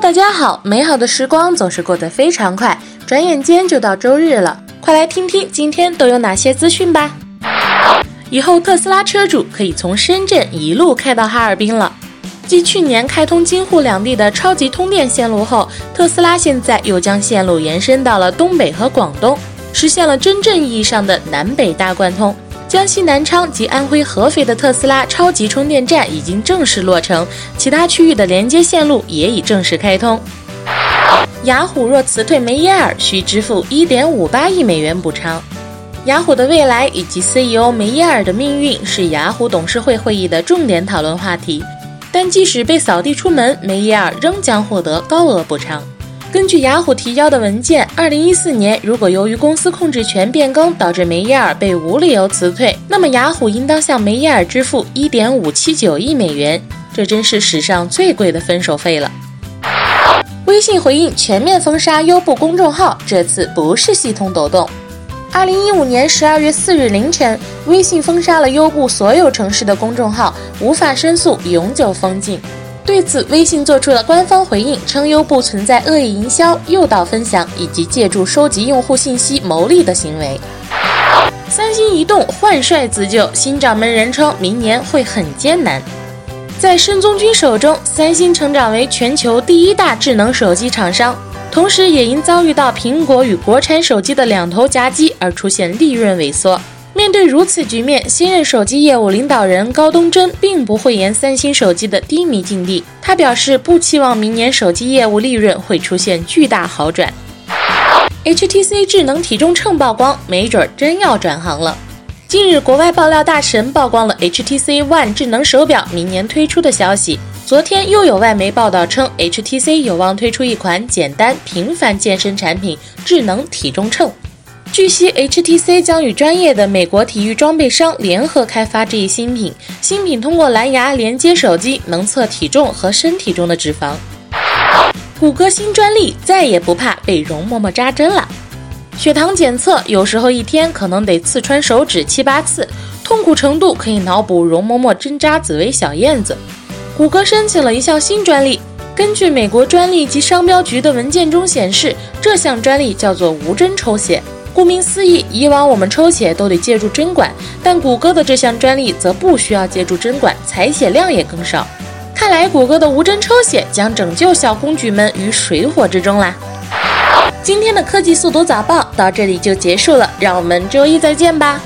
大家好！美好的时光总是过得非常快，转眼间就到周日了。快来听听今天都有哪些资讯吧！以后特斯拉车主可以从深圳一路开到哈尔滨了。继去年开通京沪两地的超级通电线路后，特斯拉现在又将线路延伸到了东北和广东，实现了真正意义上的南北大贯通。江西南昌及安徽合肥的特斯拉超级充电站已经正式落成，其他区域的连接线路也已正式开通。雅虎若辞退梅耶尔，需支付1.58亿美元补偿。雅虎的未来以及 CEO 梅耶尔的命运是雅虎董事会会议的重点讨论话题。但即使被扫地出门，梅耶尔仍将获得高额补偿。根据雅虎提交的文件，二零一四年，如果由于公司控制权变更导致梅耶尔被无理由辞退，那么雅虎应当向梅耶尔支付一点五七九亿美元，这真是史上最贵的分手费了。微信回应全面封杀优步公众号，这次不是系统抖动。二零一五年十二月四日凌晨，微信封杀了优步所有城市的公众号，无法申诉，永久封禁。对此，微信做出了官方回应，称优步存在恶意营销、诱导分享以及借助收集用户信息牟利的行为。三星移动换帅自救，新掌门人称明年会很艰难。在申宗军手中，三星成长为全球第一大智能手机厂商，同时也因遭遇到苹果与国产手机的两头夹击而出现利润萎缩。面对如此局面，新任手机业务领导人高东真并不讳言三星手机的低迷境地。他表示不期望明年手机业务利润会出现巨大好转。HTC 智能体重秤曝光，没准真要转行了。近日，国外爆料大神曝光了 HTC One 智能手表明年推出的消息。昨天又有外媒报道称，HTC 有望推出一款简单平凡健身产品——智能体重秤。据悉，HTC 将与专业的美国体育装备商联合开发这一新品。新品通过蓝牙连接手机，能测体重和身体中的脂肪。谷歌新专利再也不怕被容嬷嬷扎针了。血糖检测有时候一天可能得刺穿手指七八次，痛苦程度可以脑补容嬷嬷针扎紫薇小燕子。谷歌申请了一项新专利，根据美国专利及商标局的文件中显示，这项专利叫做无针抽血。顾名思义，以往我们抽血都得借助针管，但谷歌的这项专利则不需要借助针管，采血量也更少。看来谷歌的无针抽血将拯救小公举们于水火之中啦！今天的科技速读早报到这里就结束了，让我们周一再见吧。